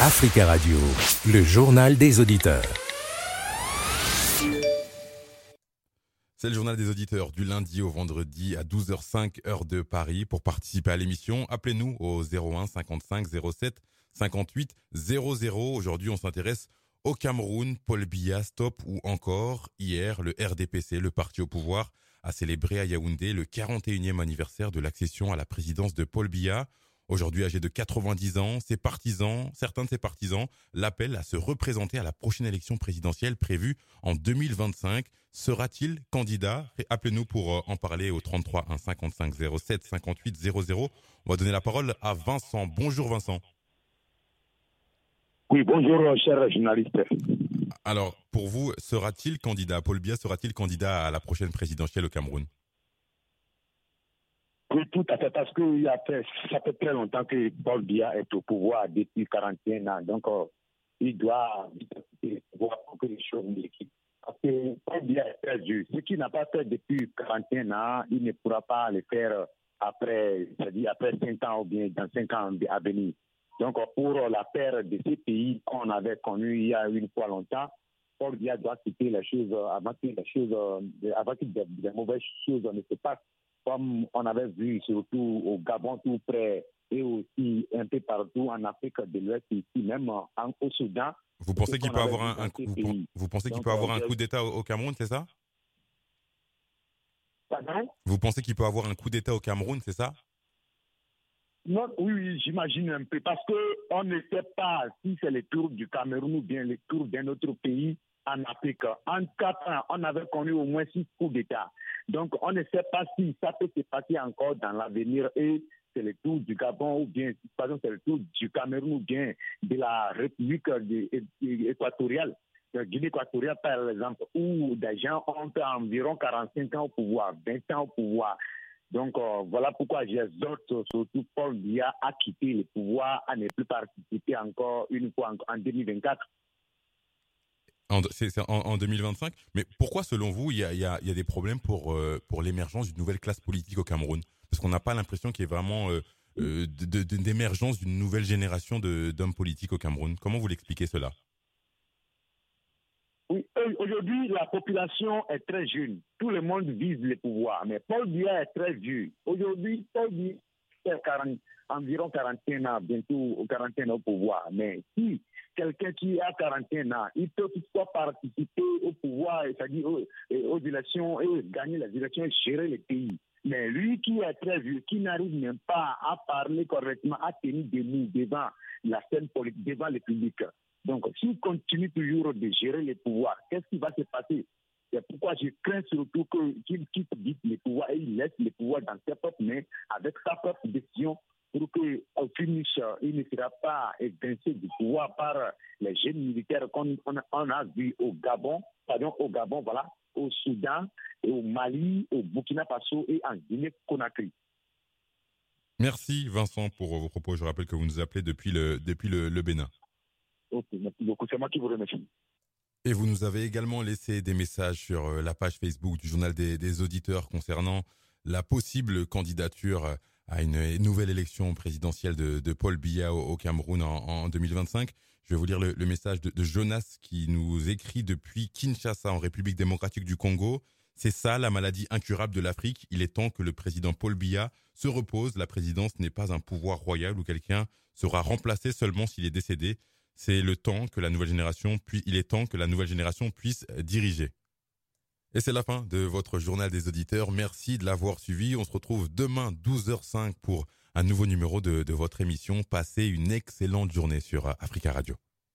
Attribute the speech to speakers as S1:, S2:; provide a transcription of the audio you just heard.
S1: Africa Radio, le journal des auditeurs.
S2: C'est le journal des auditeurs du lundi au vendredi à 12h05 heure de Paris. Pour participer à l'émission, appelez-nous au 01 55 07 58 00. Aujourd'hui, on s'intéresse au Cameroun, Paul Biya, stop ou encore hier, le RDPC, le parti au pouvoir, a célébré à Yaoundé le 41e anniversaire de l'accession à la présidence de Paul Biya. Aujourd'hui âgé de 90 ans, ses partisans, certains de ses partisans, l'appellent à se représenter à la prochaine élection présidentielle prévue en 2025. Sera-t-il candidat? Appelez-nous pour euh, en parler au 33 1 55 07 58 00. On va donner la parole à Vincent. Bonjour Vincent.
S3: Oui, bonjour cher journaliste.
S2: Alors, pour vous, sera-t-il candidat? Paul Biya sera-t-il candidat à la prochaine présidentielle au Cameroun?
S3: Tout à fait, parce que ça fait très longtemps que Paul Biya est au pouvoir depuis 41 ans. Donc, euh, il doit voir que les choses l'équipe. Parce que Paul Biya est très. Ce qu'il n'a pas fait depuis 41 ans, il ne pourra pas le faire après, c'est-à-dire après 5 ans ou bien dans 5 ans à venir. Donc, pour la paire de ces pays qu'on avait connus il y a une fois longtemps, Paul Biya doit quitter les choses avant que les choses, avant que des mauvaises choses ne se passent comme on avait vu surtout au Gabon tout près et aussi un peu partout en Afrique de l'Ouest, ici même en, au Soudan.
S2: Vous pensez qu'il peut avoir un, coup, vous, pensez qu'il peut avoir un coup d'État au, Cameroun, c'est ça?
S3: Pardon?
S2: Vous pensez qu'il peut avoir un coup d'État au Cameroun, c'est ça?
S3: Non, oui, oui j'imagine un peu, parce qu'on ne sait pas si c'est le tour du Cameroun ou bien le tour d'un autre pays en Afrique. En quatre ans, on avait connu au moins six coups d'État. Donc, on ne sait pas si ça peut se passer encore dans l'avenir et c'est le tour du Gabon ou bien, pardon, c'est le tour du Cameroun ou bien de la République équatoriale, de Guinée équatoriale par exemple, où des gens ont environ 45 ans au pouvoir, 20 ans au pouvoir. Donc euh, voilà pourquoi j'exhorte surtout Paul Biya à quitter le pouvoir, à ne plus participer encore une fois en 2024
S2: c'est en, 2025. Mais pourquoi, selon vous, il y a, des problèmes pour, euh, pour l'émergence d'une nouvelle classe politique au Cameroun? Parce qu'on n'a pas l'impression qu'il y ait vraiment euh, euh, d'émergence d'une nouvelle génération d'hommes politiques au Cameroun. Comment vous l'expliquez cela?
S3: Oui, aujourd'hui, la population est très jeune. Tout le monde vise le pouvoir. Mais Paul Biya est très vieux. Aujourd'hui, Paul Biya a environ 41 ans, bientôt 41 ans au pouvoir. Mais si quelqu'un qui a 41 ans, il peut toutefois participer au pouvoir, c'est-à-dire aux, élections, et gagner les élections et gérer le pays. Mais lui qui est très vieux, qui n'arrive même pas à parler correctement, à tenir debout devant la scène politique, devant le public. Donc, s'il continue toujours de gérer le pouvoir, qu'est-ce qui va se passer? C'est pourquoi je crains surtout qu'il quitte vite le pouvoir et il laisse le pouvoir dans ses propres mains avec sa propre qu'au finish, il ne sera pas évincé du pouvoir par les jeunes militaires qu'on on a vu au Gabon, pardon, au Gabon, voilà, au Soudan, et au Mali, au Burkina Faso et en Guinée-Conakry.
S2: Merci Vincent pour vos propos. Je rappelle que vous nous appelez depuis le, depuis le, Bénin.
S3: Ok, merci beaucoup. C'est moi qui vous remercie.
S2: Et vous nous avez également laissé des messages sur euh, la page Facebook du journal des, des auditeurs concernant la possible candidature à une nouvelle élection présidentielle de, Paul Biya au, Cameroun en, 2025. Je vais vous lire le, message de, Jonas qui nous écrit depuis Kinshasa en République démocratique du Congo. C'est ça la maladie incurable de l'Afrique. Il est temps que le président Paul Biya se repose. La présidence n'est pas un pouvoir royal où quelqu'un sera remplacé seulement s'il est décédé. C'est le temps que la nouvelle génération il est temps que la nouvelle génération puisse diriger. Et c'est la fin de votre journal des auditeurs. Merci de l'avoir suivi. On se retrouve demain 12h05 pour un nouveau numéro de, votre émission. Passez une excellente journée sur Africa Radio.